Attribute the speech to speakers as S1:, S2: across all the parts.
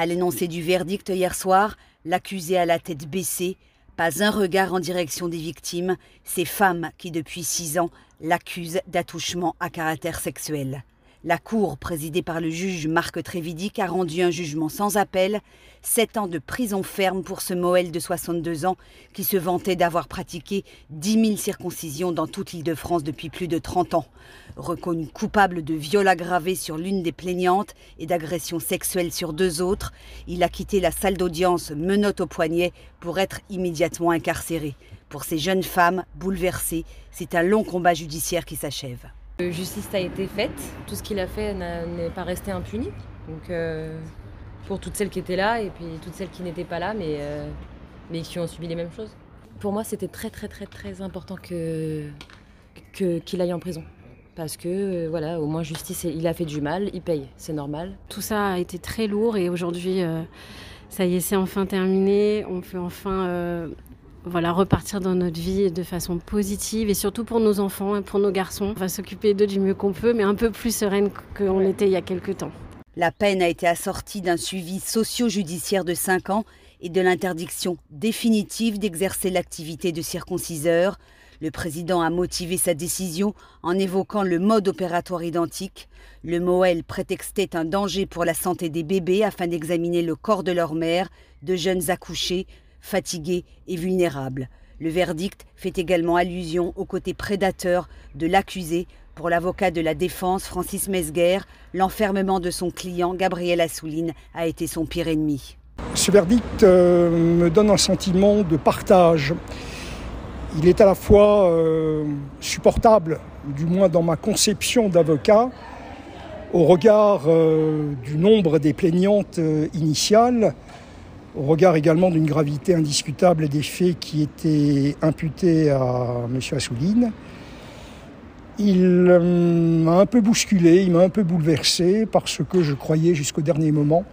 S1: À l'énoncé du verdict hier soir, l'accusé a la tête baissée, pas un regard en direction des victimes, ces femmes qui depuis six ans l'accusent d'attouchement à caractère sexuel. La Cour, présidée par le juge Marc Trévidic, a rendu un jugement sans appel, sept ans de prison ferme pour ce Moël de 62 ans qui se vantait d'avoir pratiqué 10 000 circoncisions dans toute l'île de France depuis plus de 30 ans. Reconnu coupable de viol aggravé sur l'une des plaignantes et d'agression sexuelle sur deux autres, il a quitté la salle d'audience menotte au poignet pour être immédiatement incarcéré. Pour ces jeunes femmes bouleversées, c'est un long combat judiciaire qui s'achève.
S2: Justice a été faite, tout ce qu'il a fait n'est pas resté impuni. Donc euh, pour toutes celles qui étaient là et puis toutes celles qui n'étaient pas là, mais, euh, mais qui ont subi les mêmes choses. Pour moi, c'était très très très très important que qu'il aille en prison. Parce que euh, voilà, au moins justice, il a fait du mal, il paye, c'est normal.
S3: Tout ça a été très lourd et aujourd'hui, ça y est, c'est enfin terminé. On peut enfin voilà, repartir dans notre vie de façon positive et surtout pour nos enfants et pour nos garçons. On va s'occuper d'eux du mieux qu'on peut, mais un peu plus sereine qu'on était il y a quelques temps.
S1: La peine a été assortie d'un suivi socio-judiciaire de 5 ans et de l'interdiction définitive d'exercer l'activité de circonciseur. Le président a motivé sa décision en évoquant le mode opératoire identique. Le Moël prétextait un danger pour la santé des bébés afin d'examiner le corps de leur mère, de jeunes accouchés, fatigué et vulnérable. Le verdict fait également allusion au côté prédateur de l'accusé. Pour l'avocat de la défense, Francis Mesguer, l'enfermement de son client, Gabriel Assouline, a été son pire ennemi.
S4: Ce verdict euh, me donne un sentiment de partage. Il est à la fois euh, supportable, du moins dans ma conception d'avocat, au regard euh, du nombre des plaignantes initiales, au regard également d'une gravité indiscutable des faits qui étaient imputés à M. Assouline. Il euh, m'a un peu bousculé, il m'a un peu bouleversé parce que je croyais jusqu'au dernier moment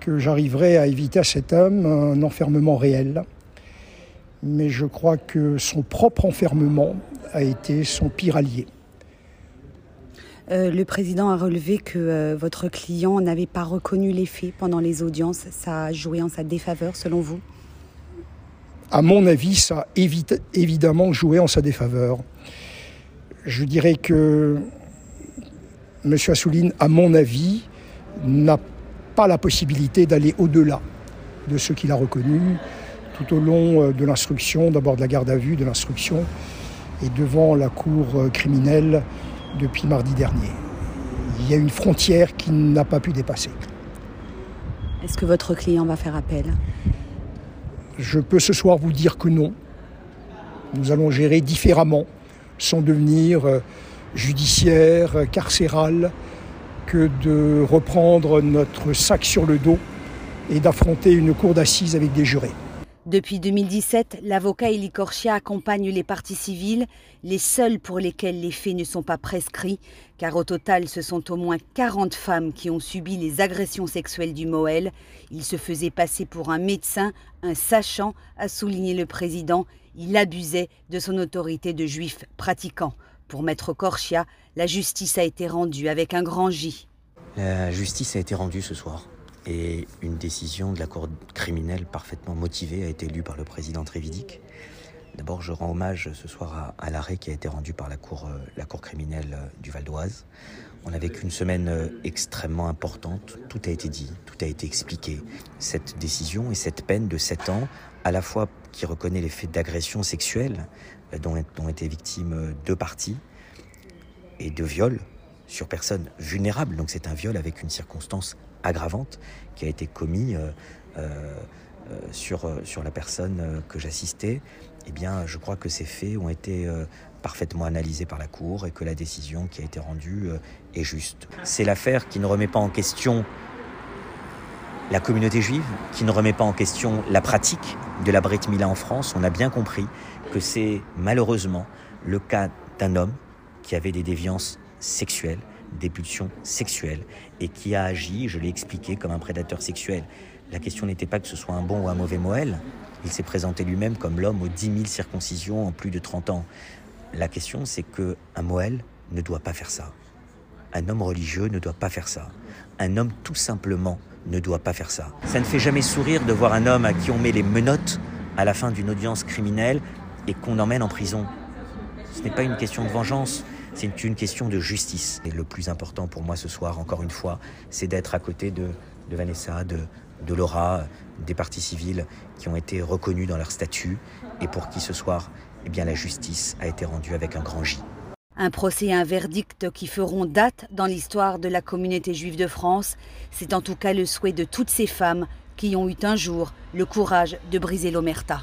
S4: que j'arriverais à éviter à cet homme un enfermement réel. Mais je crois que son propre enfermement a été son pire allié.
S1: Euh, le président a relevé que euh, votre client n'avait pas reconnu les faits pendant les audiences. Ça a joué en sa défaveur, selon vous?
S4: À mon avis, ça a évidemment joué en sa défaveur. Je dirais que M. Assouline, à mon avis, n'a pas la possibilité d'aller au-delà de ce qu'il a reconnu tout au long euh, de l'instruction, d'abord de la garde à vue, de l'instruction, et devant la cour criminelle depuis mardi dernier. Il y a une frontière qui n'a pas pu dépasser.
S1: Est-ce que votre client va faire appel?
S4: Je peux ce soir vous dire que non. Nous allons gérer différemment son devenir euh, judiciaire, carcéral, que de reprendre notre sac sur le dos et d'affronter une cour d'assises avec des jurés.
S1: Depuis 2017, l'avocat Elie Korchia accompagne les parties civiles, les seules pour lesquelles les faits ne sont pas prescrits, car au total, ce sont au moins 40 femmes qui ont subi les agressions sexuelles du Moël. Il se faisait passer pour un médecin, un sachant, a souligné le président. Il abusait de son autorité de juif pratiquant. Pour Maître Korchia, la justice a été rendue avec un grand J.
S5: La justice a été rendue ce soir. Et une décision de la Cour criminelle parfaitement motivée a été lue par le président Trévidic. D'abord, je rends hommage ce soir à, l'arrêt qui a été rendu par la Cour, euh, la cour criminelle euh, du Val d'Oise. On a vécu une semaine euh, extrêmement importante. Tout a été dit, tout a été expliqué. Cette décision et cette peine de 7 ans, à la fois qui reconnaît les faits d'agression sexuelle dont, ont été victimes deux parties et de viol sur personnes vulnérables. Donc c'est un viol avec une circonstance aggravante qui a été commis euh, euh, euh, sur, sur la personne que j'assistais, eh bien, je crois que ces faits ont été parfaitement analysés par la Cour et que la décision qui a été rendue est juste. C'est l'affaire qui ne remet pas en question la communauté juive, qui ne remet pas en question la pratique de la Brit Mila en France. On a bien compris que c'est malheureusement le cas d'un homme qui avait des déviances sexuelles des pulsions sexuelles et qui a agi, je l'ai expliqué, comme un prédateur sexuel. La question n'était pas que ce soit un bon ou un mauvais Moël. Il s'est présenté lui-même comme l'homme aux 10 000 circoncisions en plus de 30 ans. La question, c'est que un Moël ne doit pas faire ça. Un homme religieux ne doit pas faire ça. Un homme tout simplement ne doit pas faire ça. Ça ne fait jamais sourire de voir un homme à qui on met les menottes à la fin d'une audience criminelle et qu'on emmène en prison. Ce n'est pas une question de vengeance, c'est une question de justice. Et le plus important pour moi ce soir, encore une fois, c'est d'être à côté de, Vanessa, de, Laura, des partis civils qui ont été reconnus dans leur statut et pour qui ce soir, eh bien, la justice a été rendue avec un grand J.
S1: Un procès et un verdict qui feront date dans l'histoire de la communauté juive de France. C'est en tout cas le souhait de toutes ces femmes qui ont eu un jour le courage de briser l'omerta.